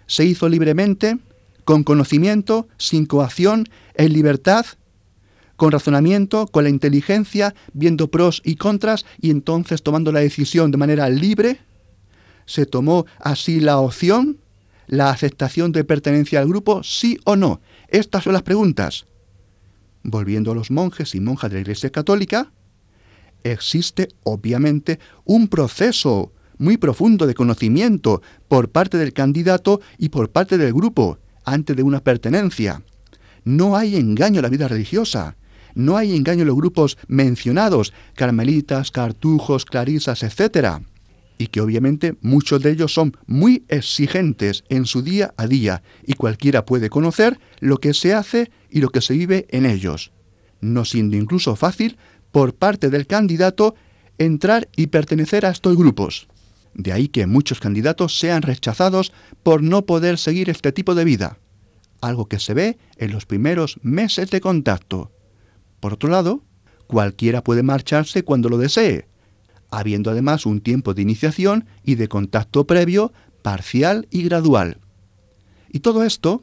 ¿Se hizo libremente, con conocimiento, sin coacción, en libertad, con razonamiento, con la inteligencia, viendo pros y contras y entonces tomando la decisión de manera libre? ¿Se tomó así la opción? ¿La aceptación de pertenencia al grupo? ¿Sí o no? Estas son las preguntas. Volviendo a los monjes y monjas de la Iglesia Católica, existe obviamente un proceso muy profundo de conocimiento por parte del candidato y por parte del grupo antes de una pertenencia. No hay engaño en la vida religiosa. No hay engaño en los grupos mencionados, carmelitas, cartujos, clarisas, etc y que obviamente muchos de ellos son muy exigentes en su día a día y cualquiera puede conocer lo que se hace y lo que se vive en ellos, no siendo incluso fácil por parte del candidato entrar y pertenecer a estos grupos. De ahí que muchos candidatos sean rechazados por no poder seguir este tipo de vida, algo que se ve en los primeros meses de contacto. Por otro lado, cualquiera puede marcharse cuando lo desee, habiendo además un tiempo de iniciación y de contacto previo, parcial y gradual. Y todo esto,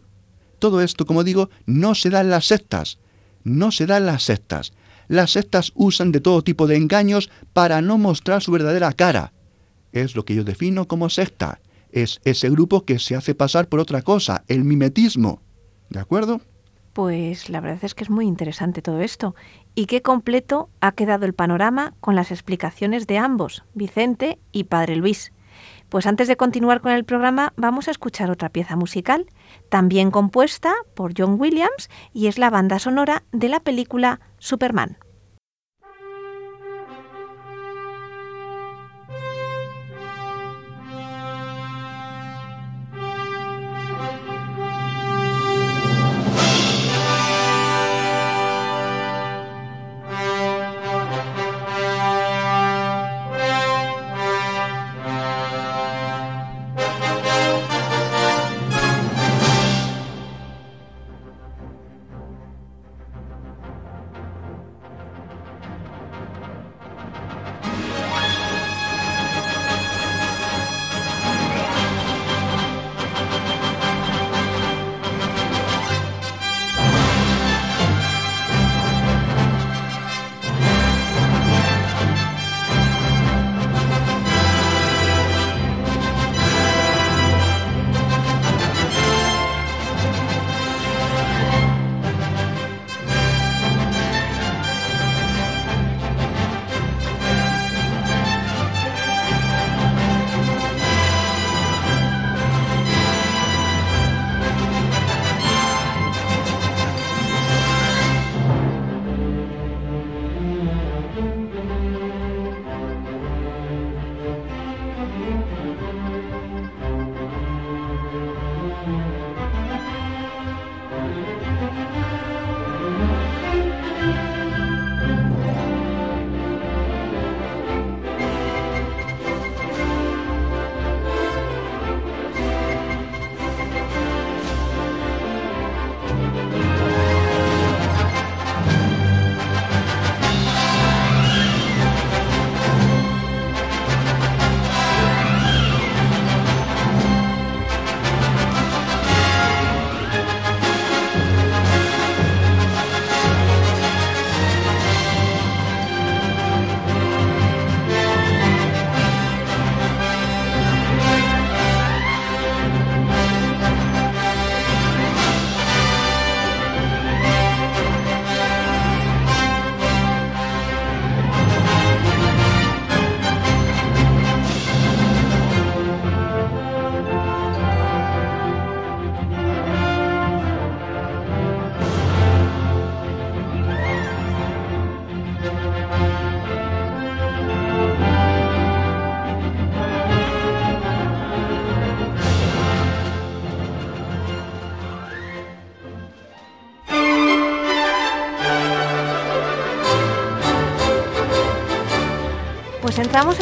todo esto, como digo, no se da en las sectas, no se da en las sectas. Las sectas usan de todo tipo de engaños para no mostrar su verdadera cara. Es lo que yo defino como secta. Es ese grupo que se hace pasar por otra cosa, el mimetismo. ¿De acuerdo? Pues la verdad es que es muy interesante todo esto. Y qué completo ha quedado el panorama con las explicaciones de ambos, Vicente y Padre Luis. Pues antes de continuar con el programa vamos a escuchar otra pieza musical, también compuesta por John Williams y es la banda sonora de la película Superman.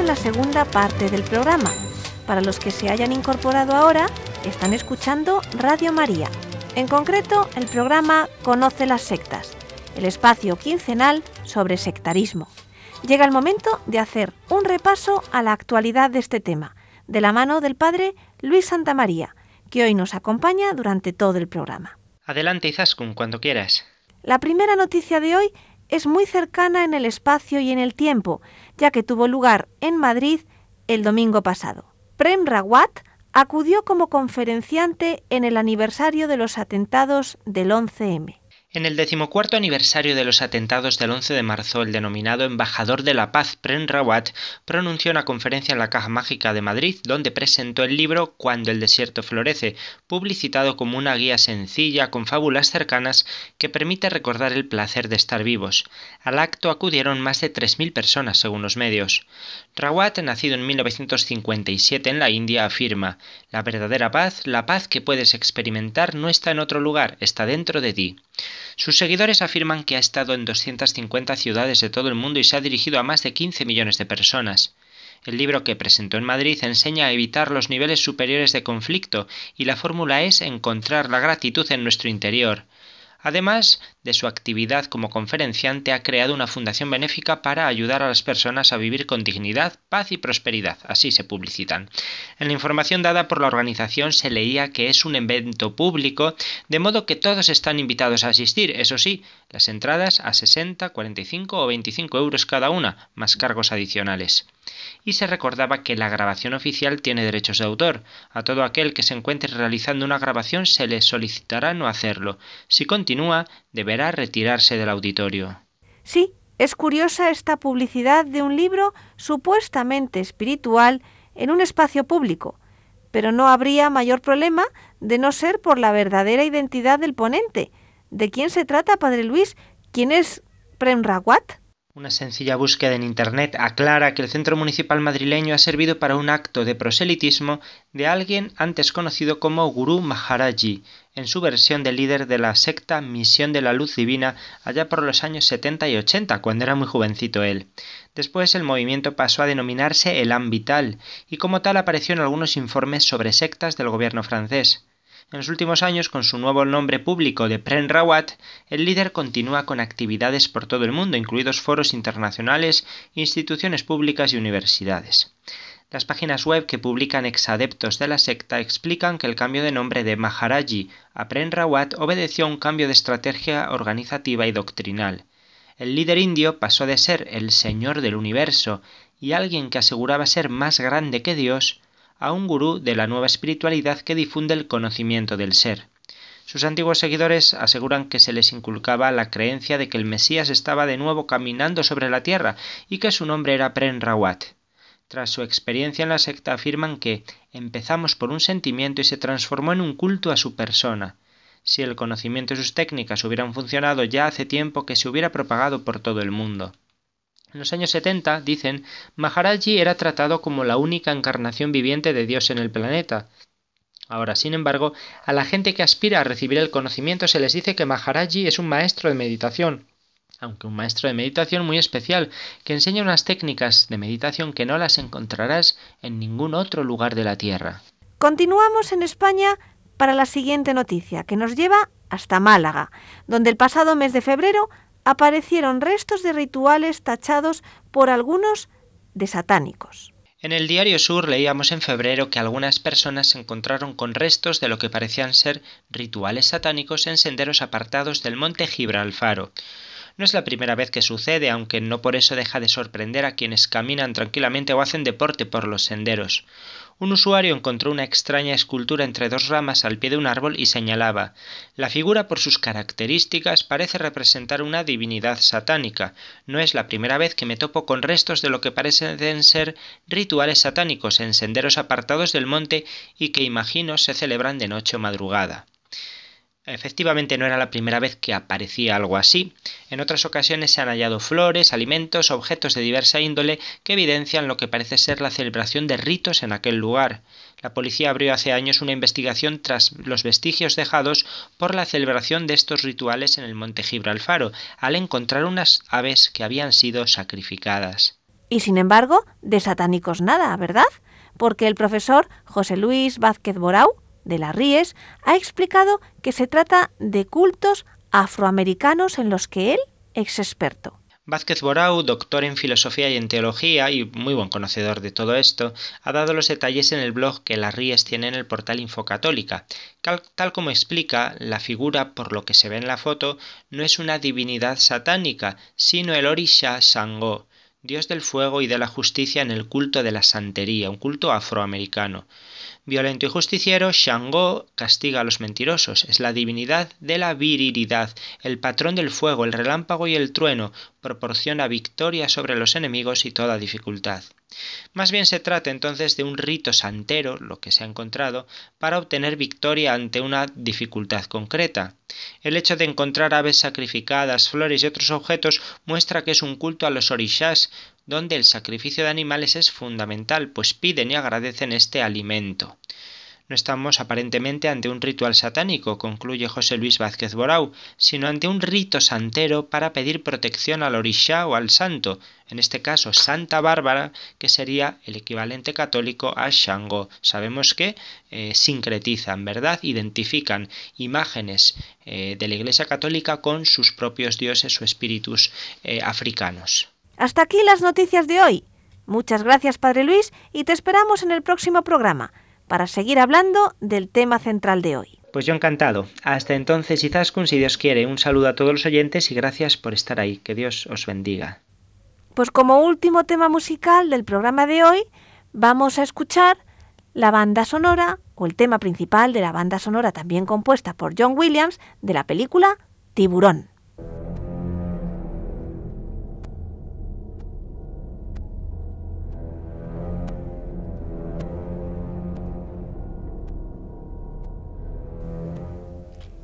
La segunda parte del programa. Para los que se hayan incorporado ahora, están escuchando Radio María. En concreto, el programa Conoce las sectas, el espacio quincenal sobre sectarismo. Llega el momento de hacer un repaso a la actualidad de este tema, de la mano del padre Luis Santamaría, que hoy nos acompaña durante todo el programa. Adelante, Izaskun, cuando quieras. La primera noticia de hoy es muy cercana en el espacio y en el tiempo, ya que tuvo lugar en Madrid el domingo pasado. Prem Rawat acudió como conferenciante en el aniversario de los atentados del 11M. En el decimocuarto aniversario de los atentados del 11 de marzo, el denominado embajador de la paz Pren Rawat pronunció una conferencia en la Caja Mágica de Madrid donde presentó el libro Cuando el desierto florece, publicitado como una guía sencilla con fábulas cercanas que permite recordar el placer de estar vivos. Al acto acudieron más de 3.000 personas según los medios. Rawat, nacido en 1957 en la India, afirma, La verdadera paz, la paz que puedes experimentar, no está en otro lugar, está dentro de ti. Sus seguidores afirman que ha estado en 250 ciudades de todo el mundo y se ha dirigido a más de 15 millones de personas. El libro que presentó en Madrid enseña a evitar los niveles superiores de conflicto y la fórmula es encontrar la gratitud en nuestro interior. Además de su actividad como conferenciante, ha creado una fundación benéfica para ayudar a las personas a vivir con dignidad, paz y prosperidad. Así se publicitan. En la información dada por la organización se leía que es un evento público, de modo que todos están invitados a asistir. Eso sí, las entradas a 60, 45 o 25 euros cada una, más cargos adicionales y se recordaba que la grabación oficial tiene derechos de autor. A todo aquel que se encuentre realizando una grabación se le solicitará no hacerlo. Si continúa, deberá retirarse del auditorio. Sí, es curiosa esta publicidad de un libro supuestamente espiritual en un espacio público, pero no habría mayor problema de no ser por la verdadera identidad del ponente. ¿De quién se trata, Padre Luis? ¿Quién es Prem Rawat? Una sencilla búsqueda en Internet aclara que el centro municipal madrileño ha servido para un acto de proselitismo de alguien antes conocido como Guru Maharaji, en su versión de líder de la secta Misión de la Luz Divina allá por los años 70 y 80, cuando era muy jovencito él. Después el movimiento pasó a denominarse el Vital y como tal apareció en algunos informes sobre sectas del gobierno francés. En los últimos años, con su nuevo nombre público de Pren Rawat, el líder continúa con actividades por todo el mundo, incluidos foros internacionales, instituciones públicas y universidades. Las páginas web que publican exadeptos de la secta explican que el cambio de nombre de Maharaji a Pren Rawat obedeció a un cambio de estrategia organizativa y doctrinal. El líder indio pasó de ser el señor del universo y alguien que aseguraba ser más grande que Dios a un gurú de la nueva espiritualidad que difunde el conocimiento del ser. Sus antiguos seguidores aseguran que se les inculcaba la creencia de que el Mesías estaba de nuevo caminando sobre la tierra y que su nombre era Pren Rawat. Tras su experiencia en la secta afirman que empezamos por un sentimiento y se transformó en un culto a su persona. Si el conocimiento y sus técnicas hubieran funcionado ya hace tiempo que se hubiera propagado por todo el mundo. En los años 70, dicen, Maharaji era tratado como la única encarnación viviente de Dios en el planeta. Ahora, sin embargo, a la gente que aspira a recibir el conocimiento se les dice que Maharaji es un maestro de meditación, aunque un maestro de meditación muy especial, que enseña unas técnicas de meditación que no las encontrarás en ningún otro lugar de la Tierra. Continuamos en España para la siguiente noticia, que nos lleva hasta Málaga, donde el pasado mes de febrero aparecieron restos de rituales tachados por algunos de satánicos. En el diario Sur leíamos en febrero que algunas personas se encontraron con restos de lo que parecían ser rituales satánicos en senderos apartados del monte Gibralfaro. No es la primera vez que sucede, aunque no por eso deja de sorprender a quienes caminan tranquilamente o hacen deporte por los senderos. Un usuario encontró una extraña escultura entre dos ramas al pie de un árbol y señalaba La figura por sus características parece representar una divinidad satánica. No es la primera vez que me topo con restos de lo que parecen ser rituales satánicos en senderos apartados del monte y que imagino se celebran de noche o madrugada. Efectivamente no era la primera vez que aparecía algo así. En otras ocasiones se han hallado flores, alimentos, objetos de diversa índole que evidencian lo que parece ser la celebración de ritos en aquel lugar. La policía abrió hace años una investigación tras los vestigios dejados por la celebración de estos rituales en el monte Gibralfaro, al encontrar unas aves que habían sido sacrificadas. Y sin embargo, de satánicos nada, ¿verdad? Porque el profesor José Luis Vázquez Borau de las Ríes ha explicado que se trata de cultos afroamericanos en los que él es experto. Vázquez Borau, doctor en filosofía y en teología y muy buen conocedor de todo esto, ha dado los detalles en el blog que las Ríes tiene en el portal Infocatólica. Tal como explica, la figura, por lo que se ve en la foto, no es una divinidad satánica, sino el Orisha Sangó, dios del fuego y de la justicia en el culto de la santería, un culto afroamericano. Violento y justiciero, Shango castiga a los mentirosos, es la divinidad de la virilidad, el patrón del fuego, el relámpago y el trueno, proporciona victoria sobre los enemigos y toda dificultad. Más bien se trata entonces de un rito santero, lo que se ha encontrado, para obtener victoria ante una dificultad concreta. El hecho de encontrar aves sacrificadas, flores y otros objetos muestra que es un culto a los orishas, donde el sacrificio de animales es fundamental, pues piden y agradecen este alimento. No estamos aparentemente ante un ritual satánico, concluye José Luis Vázquez Borau, sino ante un rito santero para pedir protección al orisha o al santo, en este caso Santa Bárbara, que sería el equivalente católico a Shango. Sabemos que eh, sincretizan, ¿verdad? Identifican imágenes eh, de la Iglesia Católica con sus propios dioses o espíritus eh, africanos. Hasta aquí las noticias de hoy. Muchas gracias, Padre Luis, y te esperamos en el próximo programa para seguir hablando del tema central de hoy. Pues yo encantado. Hasta entonces, Izaskun, si Dios quiere, un saludo a todos los oyentes y gracias por estar ahí. Que Dios os bendiga. Pues como último tema musical del programa de hoy, vamos a escuchar la banda sonora o el tema principal de la banda sonora también compuesta por John Williams de la película Tiburón.